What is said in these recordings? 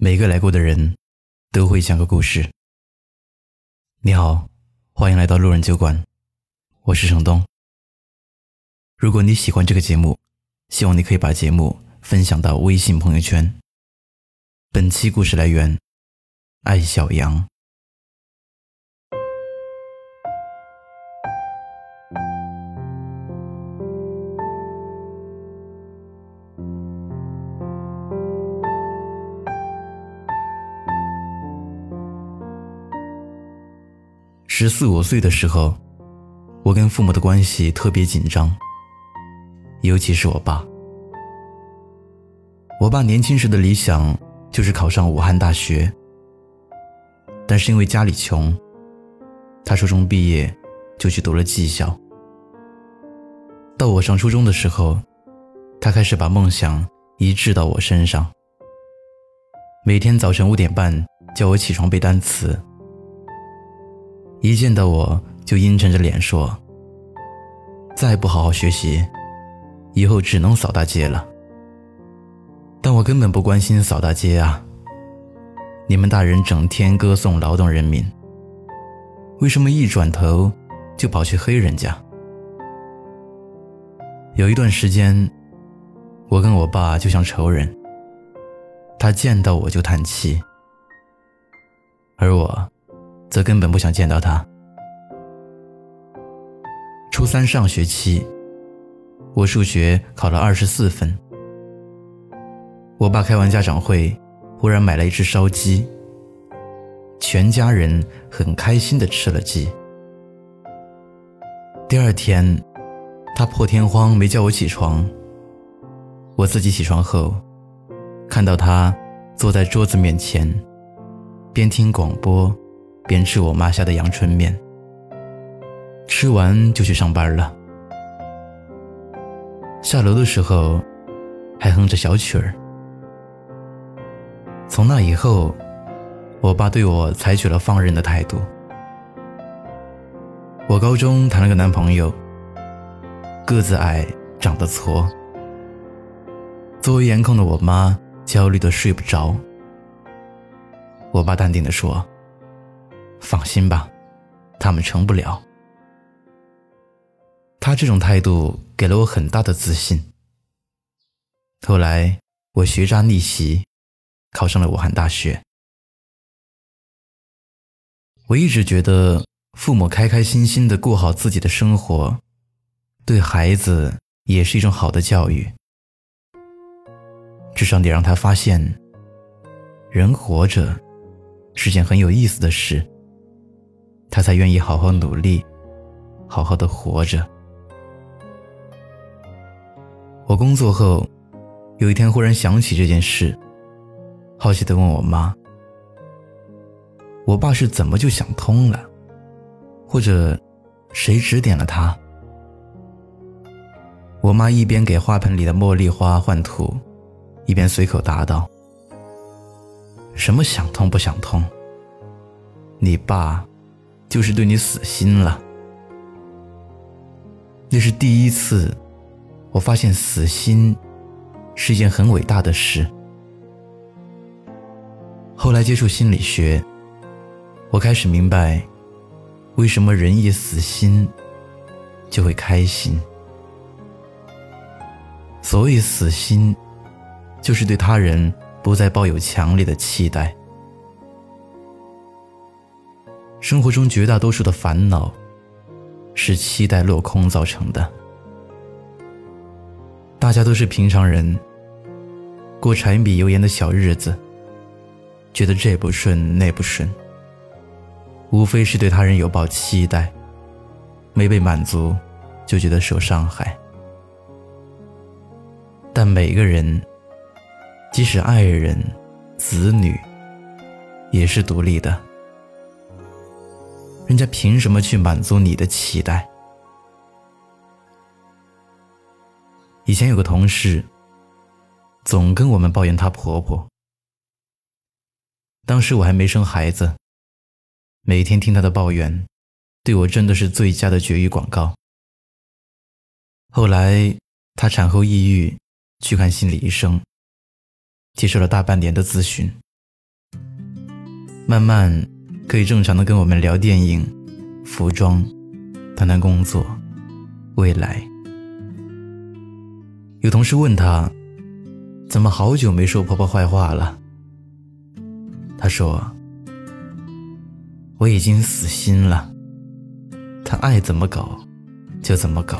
每个来过的人都会讲个故事。你好，欢迎来到路人酒馆，我是程东。如果你喜欢这个节目，希望你可以把节目分享到微信朋友圈。本期故事来源：爱小羊。十四五岁的时候，我跟父母的关系特别紧张，尤其是我爸。我爸年轻时的理想就是考上武汉大学，但是因为家里穷，他初中毕业就去读了技校。到我上初中的时候，他开始把梦想移植到我身上，每天早晨五点半叫我起床背单词。一见到我就阴沉着脸说：“再不好好学习，以后只能扫大街了。”但我根本不关心扫大街啊！你们大人整天歌颂劳动人民，为什么一转头就跑去黑人家？有一段时间，我跟我爸就像仇人，他见到我就叹气，而我。则根本不想见到他。初三上学期，我数学考了二十四分。我爸开完家长会，忽然买了一只烧鸡，全家人很开心的吃了鸡。第二天，他破天荒没叫我起床。我自己起床后，看到他坐在桌子面前，边听广播。边吃我妈下的阳春面，吃完就去上班了。下楼的时候，还哼着小曲儿。从那以后，我爸对我采取了放任的态度。我高中谈了个男朋友，个子矮，长得矬。作为颜控的我妈焦虑的睡不着。我爸淡定的说。放心吧，他们成不了。他这种态度给了我很大的自信。后来我学渣逆袭，考上了武汉大学。我一直觉得，父母开开心心的过好自己的生活，对孩子也是一种好的教育。至少得让他发现，人活着是件很有意思的事。他才愿意好好努力，好好的活着。我工作后，有一天忽然想起这件事，好奇的问我妈：“我爸是怎么就想通了？或者，谁指点了他？”我妈一边给花盆里的茉莉花换土，一边随口答道：“什么想通不想通？你爸。”就是对你死心了。那是第一次，我发现死心是一件很伟大的事。后来接触心理学，我开始明白，为什么人一死心就会开心。所谓死心，就是对他人不再抱有强烈的期待。生活中绝大多数的烦恼，是期待落空造成的。大家都是平常人，过柴米油盐的小日子，觉得这不顺那不顺，无非是对他人有抱期待，没被满足，就觉得受伤害。但每个人，即使爱人、子女，也是独立的。人家凭什么去满足你的期待？以前有个同事，总跟我们抱怨她婆婆。当时我还没生孩子，每天听她的抱怨，对我真的是最佳的绝育广告。后来她产后抑郁，去看心理医生，接受了大半年的咨询，慢慢可以正常的跟我们聊电影、服装，谈谈工作、未来。有同事问他，怎么好久没说婆婆坏话了？他说：“我已经死心了，她爱怎么搞就怎么搞。”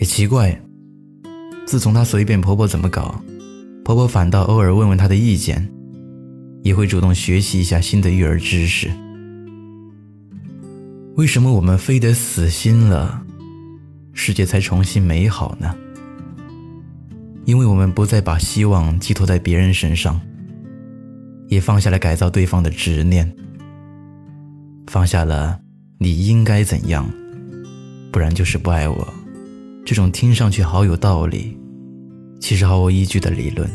也奇怪，自从她随便婆婆怎么搞，婆婆反倒偶尔问问她的意见，也会主动学习一下新的育儿知识。为什么我们非得死心了，世界才重新美好呢？因为我们不再把希望寄托在别人身上，也放下了改造对方的执念，放下了你应该怎样，不然就是不爱我，这种听上去好有道理，其实毫无依据的理论。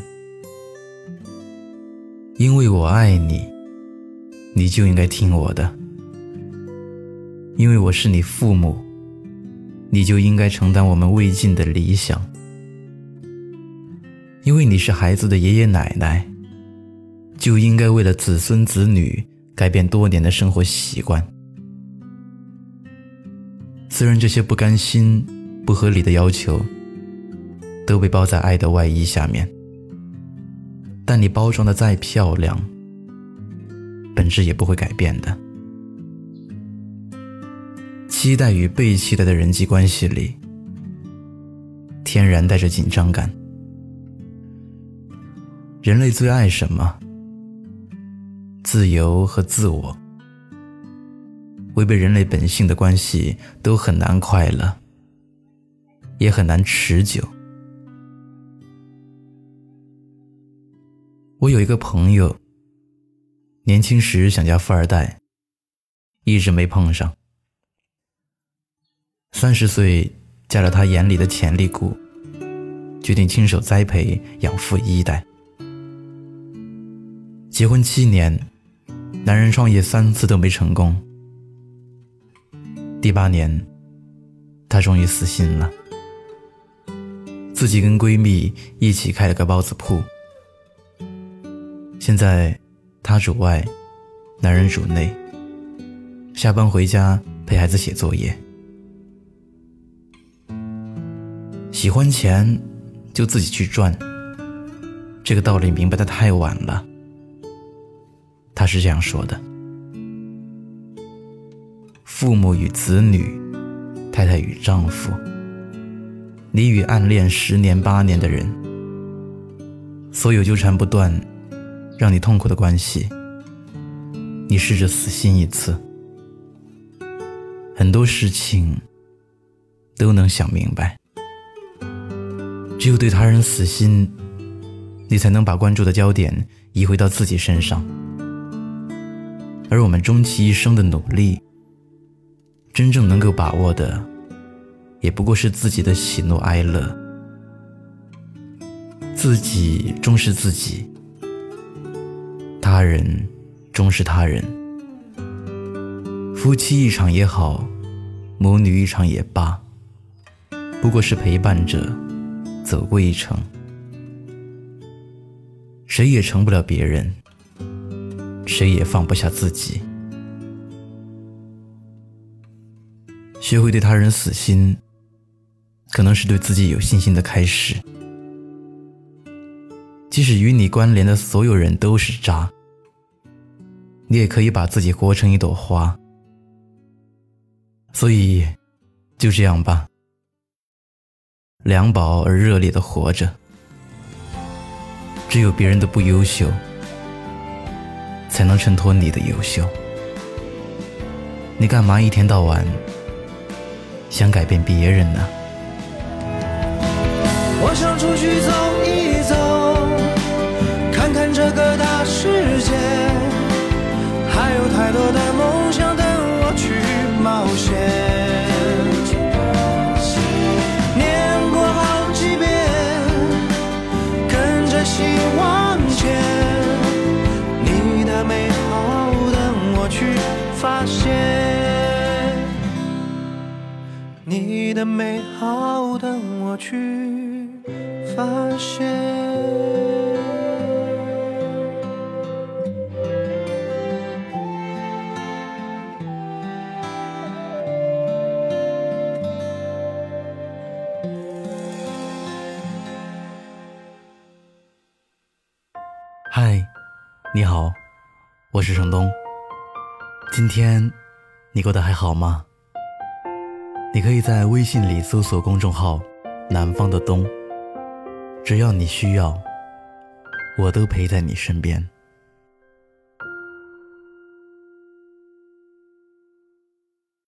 因为我爱你，你就应该听我的；因为我是你父母，你就应该承担我们未尽的理想。因为你是孩子的爷爷奶奶，就应该为了子孙子女改变多年的生活习惯。虽然这些不甘心、不合理的要求都被包在爱的外衣下面，但你包装的再漂亮，本质也不会改变的。期待与被期待的人际关系里，天然带着紧张感。人类最爱什么？自由和自我。违背人类本性的关系都很难快乐，也很难持久。我有一个朋友，年轻时想嫁富二代，一直没碰上。三十岁嫁了他眼里的潜力股，决定亲手栽培养富一代。结婚七年，男人创业三次都没成功。第八年，她终于死心了，自己跟闺蜜一起开了个包子铺。现在，她主外，男人主内。下班回家陪孩子写作业。喜欢钱，就自己去赚。这个道理明白的太晚了。他是这样说的：父母与子女，太太与丈夫，你与暗恋十年八年的人，所有纠缠不断、让你痛苦的关系，你试着死心一次，很多事情都能想明白。只有对他人死心，你才能把关注的焦点移回到自己身上。而我们终其一生的努力，真正能够把握的，也不过是自己的喜怒哀乐。自己重视自己，他人终是他人。夫妻一场也好，母女一场也罢，不过是陪伴着走过一程，谁也成不了别人。谁也放不下自己，学会对他人死心，可能是对自己有信心的开始。即使与你关联的所有人都是渣，你也可以把自己活成一朵花。所以，就这样吧，凉薄而热烈的活着。只有别人的不优秀。才能衬托你的优秀。你干嘛一天到晚想改变别人呢？好，等我去发现。嗨，你好，我是程东。今天你过得还好吗？你可以在微信里搜索公众号“南方的冬”，只要你需要，我都陪在你身边。